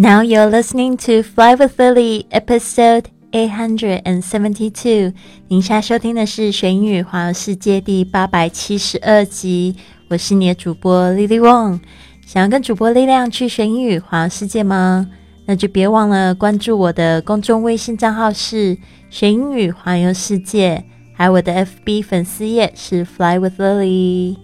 Now you're listening to Fly with Lily, episode eight hundred and seventy-two。您现在收听的是《学英语环游世界》第八百七十二集。我是你的主播 Lily Wong。想要跟主播力量去学英语环游世界吗？那就别忘了关注我的公众微信账号是“学英语环游世界”，还有我的 FB 粉丝页是 “Fly with Lily”。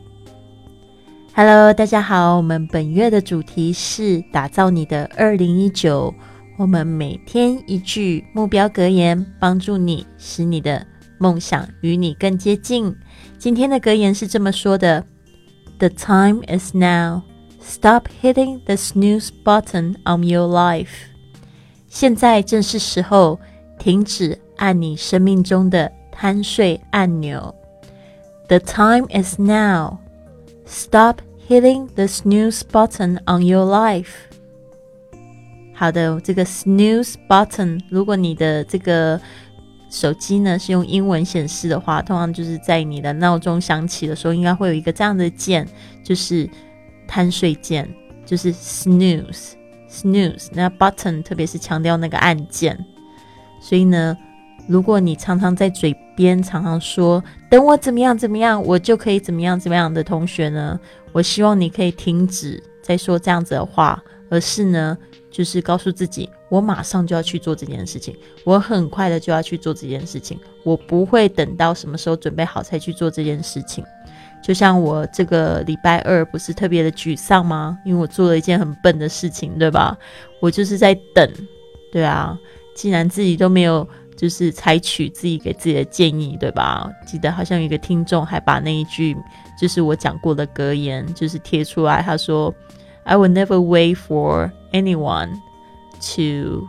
Hello，大家好。我们本月的主题是打造你的二零一九。我们每天一句目标格言，帮助你使你的梦想与你更接近。今天的格言是这么说的：The time is now. Stop hitting the snooze button on your life. 现在正是时候，停止按你生命中的贪睡按钮。The time is now. Stop hitting the snooze button on your life。好的，这个 snooze button，如果你的这个手机呢是用英文显示的话，通常就是在你的闹钟响起的时候，应该会有一个这样的键，就是贪睡键，就是 snooze snooze。那 button 特别是强调那个按键，所以呢。如果你常常在嘴边常常说“等我怎么样怎么样，我就可以怎么样怎么样的同学呢？”我希望你可以停止再说这样子的话，而是呢，就是告诉自己，我马上就要去做这件事情，我很快的就要去做这件事情，我不会等到什么时候准备好才去做这件事情。就像我这个礼拜二不是特别的沮丧吗？因为我做了一件很笨的事情，对吧？我就是在等，对啊，既然自己都没有。就是采取自己给自己的建议，对吧？记得好像有一个听众还把那一句就是我讲过的格言，就是贴出来。他说：“I will never wait for anyone to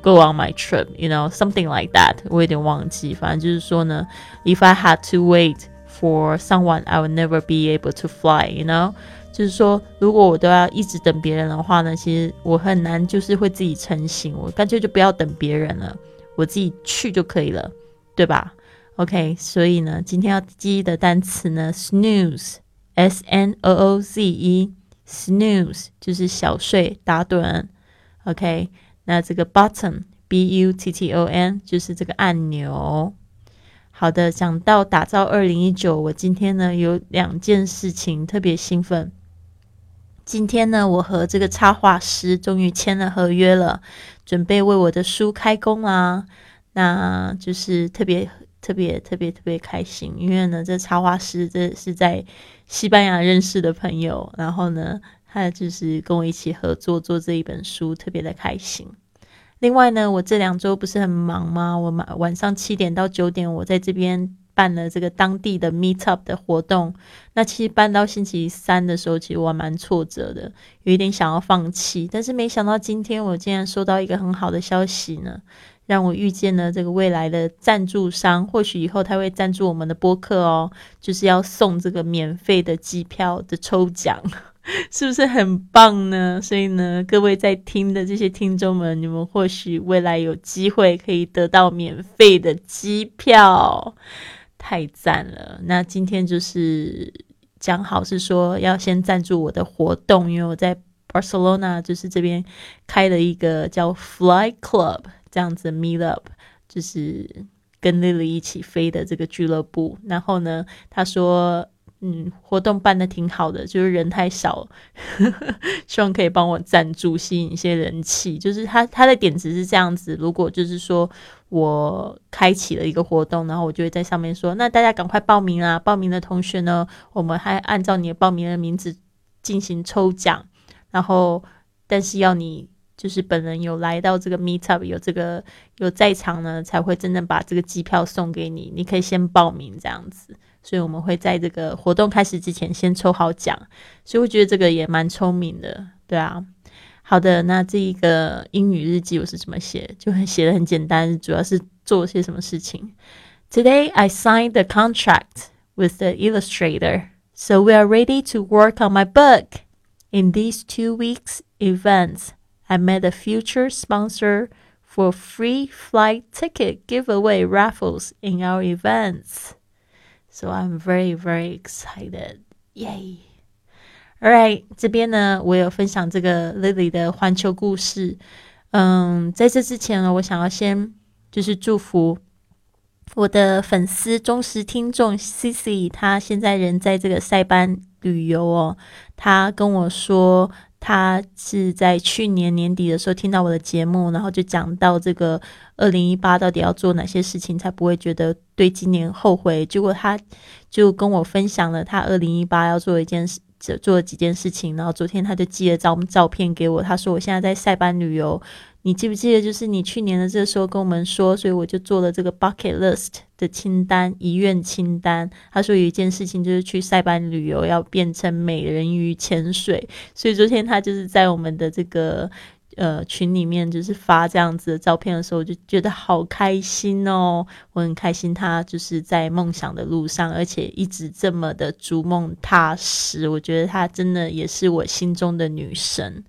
go on my trip. You know, something like that。”我有点忘记，反正就是说呢，If I had to wait for someone, I would never be able to fly. You know，就是说，如果我都要一直等别人的话呢，其实我很难就是会自己成型。我干脆就不要等别人了。我自己去就可以了，对吧？OK，所以呢，今天要记忆的单词呢，snooze，s n o o z e，snooze 就是小睡打盹。OK，那这个 button，b u t t o n 就是这个按钮。好的，讲到打造二零一九，我今天呢有两件事情特别兴奋。今天呢，我和这个插画师终于签了合约了，准备为我的书开工啦。那就是特别特别特别特别开心，因为呢，这插画师这是在西班牙认识的朋友，然后呢，他就是跟我一起合作做这一本书，特别的开心。另外呢，我这两周不是很忙吗？我晚晚上七点到九点，我在这边。办了这个当地的 meet up 的活动，那其实办到星期三的时候，其实我蛮挫折的，有一点想要放弃。但是没想到今天我竟然收到一个很好的消息呢，让我遇见了这个未来的赞助商，或许以后他会赞助我们的播客哦，就是要送这个免费的机票的抽奖，是不是很棒呢？所以呢，各位在听的这些听众们，你们或许未来有机会可以得到免费的机票。太赞了！那今天就是讲好是说要先赞助我的活动，因为我在 Barcelona 就是这边开了一个叫 Fly Club 这样子 Meet Up，就是跟丽丽一起飞的这个俱乐部。然后呢，他说。嗯，活动办的挺好的，就是人太少，希望可以帮我赞助，吸引一些人气。就是他他的点子是这样子：如果就是说我开启了一个活动，然后我就会在上面说，那大家赶快报名啊！报名的同学呢，我们还按照你的报名的名字进行抽奖。然后，但是要你就是本人有来到这个 meetup，有这个有在场呢，才会真正把这个机票送给你。你可以先报名这样子。所以我们会在这个活动开始之前先抽好奖，所以我觉得这个也蛮聪明的，对啊。好的，那这一个英语日记我是怎么写？就很写的很简单，主要是做些什么事情。Today I signed the contract with the illustrator, so we are ready to work on my book. In these two weeks events, I met a future sponsor for free flight ticket giveaway raffles in our events. So I'm very very excited, yay！ All right，这边呢，我有分享这个 Lily 的环球故事。嗯，在这之前呢，我想要先就是祝福我的粉丝、忠实听众 Cici，他现在人在这个塞班旅游哦。他跟我说。 他是在去年年底的时候听到我的节目，然后就讲到这个二零一八到底要做哪些事情才不会觉得对今年后悔。结果他就跟我分享了他二零一八要做一件事，做了几件事情。然后昨天他就寄了张照片给我，他说我现在在塞班旅游。你记不记得，就是你去年的这个时候跟我们说，所以我就做了这个 bucket list 的清单，遗愿清单。他说有一件事情就是去塞班旅游，要变成美人鱼潜水。所以昨天他就是在我们的这个呃群里面，就是发这样子的照片的时候，我就觉得好开心哦。我很开心他就是在梦想的路上，而且一直这么的逐梦踏实。我觉得他真的也是我心中的女神。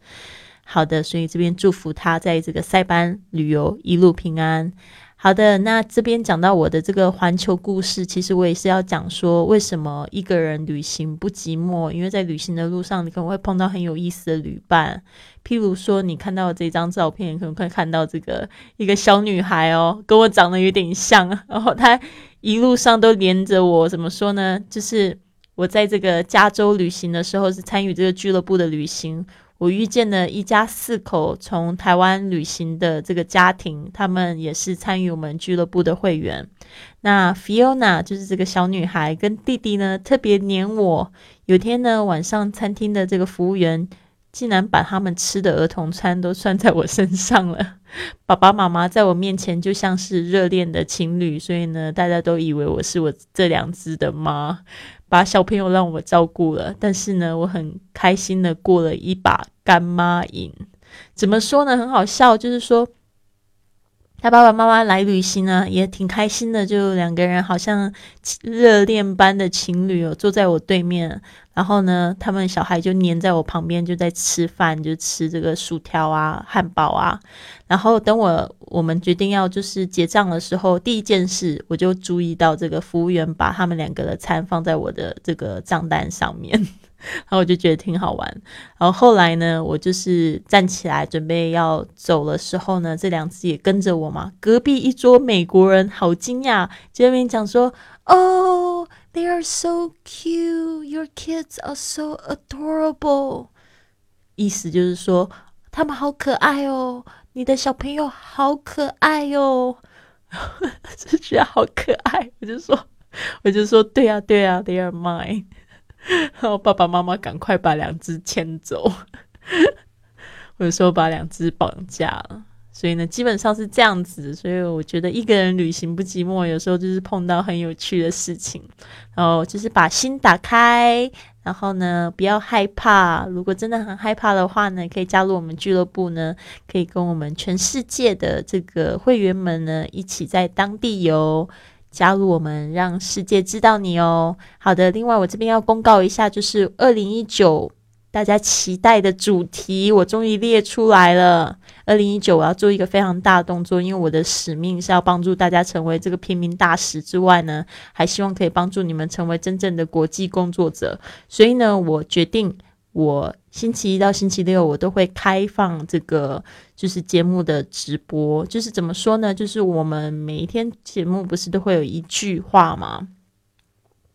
好的，所以这边祝福他在这个塞班旅游一路平安。好的，那这边讲到我的这个环球故事，其实我也是要讲说，为什么一个人旅行不寂寞？因为在旅行的路上，你可能会碰到很有意思的旅伴。譬如说，你看到这张照片，可能会看到这个一个小女孩哦，跟我长得有点像，然后她一路上都连着我。怎么说呢？就是我在这个加州旅行的时候，是参与这个俱乐部的旅行。我遇见了一家四口从台湾旅行的这个家庭，他们也是参与我们俱乐部的会员。那 Fiona 就是这个小女孩，跟弟弟呢特别黏我。有天呢晚上，餐厅的这个服务员竟然把他们吃的儿童餐都算在我身上了。爸爸妈妈在我面前就像是热恋的情侣，所以呢大家都以为我是我这两只的妈。把小朋友让我照顾了，但是呢，我很开心的过了一把干妈瘾。怎么说呢？很好笑，就是说。他爸爸妈妈来旅行呢，也挺开心的，就两个人好像热恋般的情侣哦，坐在我对面，然后呢，他们小孩就黏在我旁边，就在吃饭，就吃这个薯条啊、汉堡啊。然后等我我们决定要就是结账的时候，第一件事我就注意到这个服务员把他们两个的餐放在我的这个账单上面。然后我就觉得挺好玩，然后后来呢，我就是站起来准备要走的时候呢，这两只也跟着我嘛。隔壁一桌美国人好惊讶，这边讲说：“Oh, they are so cute. Your kids are so adorable.” 意思就是说他们好可爱哦，你的小朋友好可爱哦，就觉得好可爱。我就说，我就说，对啊，对啊，they are mine。然后爸爸妈妈赶快把两只牵走，或者说把两只绑架了。所以呢，基本上是这样子。所以我觉得一个人旅行不寂寞，有时候就是碰到很有趣的事情，然后就是把心打开，然后呢不要害怕。如果真的很害怕的话呢，可以加入我们俱乐部呢，可以跟我们全世界的这个会员们呢一起在当地游。加入我们，让世界知道你哦。好的，另外我这边要公告一下，就是二零一九大家期待的主题，我终于列出来了。二零一九我要做一个非常大的动作，因为我的使命是要帮助大家成为这个平民大使之外呢，还希望可以帮助你们成为真正的国际工作者。所以呢，我决定。我星期一到星期六，我都会开放这个就是节目的直播。就是怎么说呢？就是我们每一天节目不是都会有一句话吗？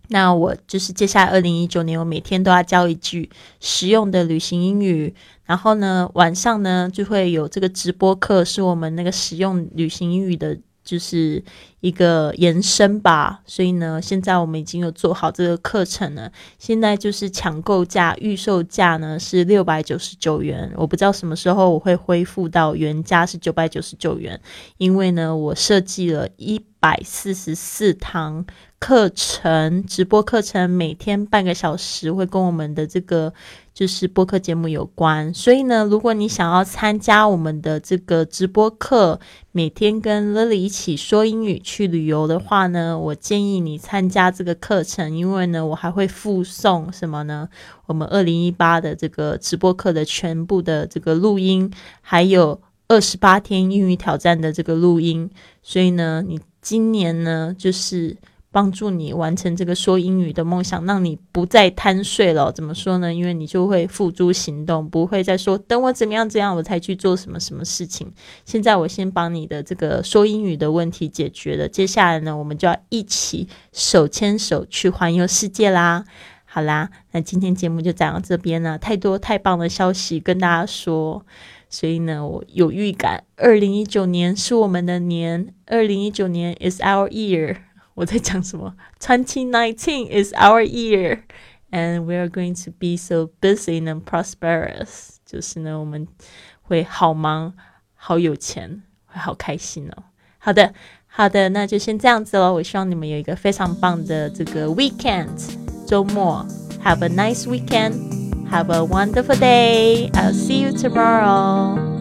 那我就是接下来二零一九年，我每天都要教一句实用的旅行英语。然后呢，晚上呢就会有这个直播课，是我们那个实用旅行英语的。就是一个延伸吧，所以呢，现在我们已经有做好这个课程了。现在就是抢购价，预售价呢是六百九十九元。我不知道什么时候我会恢复到原价是九百九十九元，因为呢，我设计了一百四十四堂课程，直播课程每天半个小时，会跟我们的这个。就是播客节目有关，所以呢，如果你想要参加我们的这个直播课，每天跟 Lily 一起说英语去旅游的话呢，我建议你参加这个课程，因为呢，我还会附送什么呢？我们二零一八的这个直播课的全部的这个录音，还有二十八天英语挑战的这个录音，所以呢，你今年呢，就是。帮助你完成这个说英语的梦想，让你不再贪睡了。怎么说呢？因为你就会付诸行动，不会再说等我怎么样怎样我才去做什么什么事情。现在我先帮你的这个说英语的问题解决了，接下来呢，我们就要一起手牵手去环游世界啦！好啦，那今天节目就讲到这边了。太多太棒的消息跟大家说，所以呢，我有预感，二零一九年是我们的年，二零一九年 is our year。我在讲什么？Twenty nineteen is our year, and we are going to be so busy and prosperous。就是呢，我们会好忙、好有钱、会好开心哦。好的，好的，那就先这样子喽。我希望你们有一个非常棒的这个 weekend 周末。Have a nice weekend. Have a wonderful day. I'll see you tomorrow.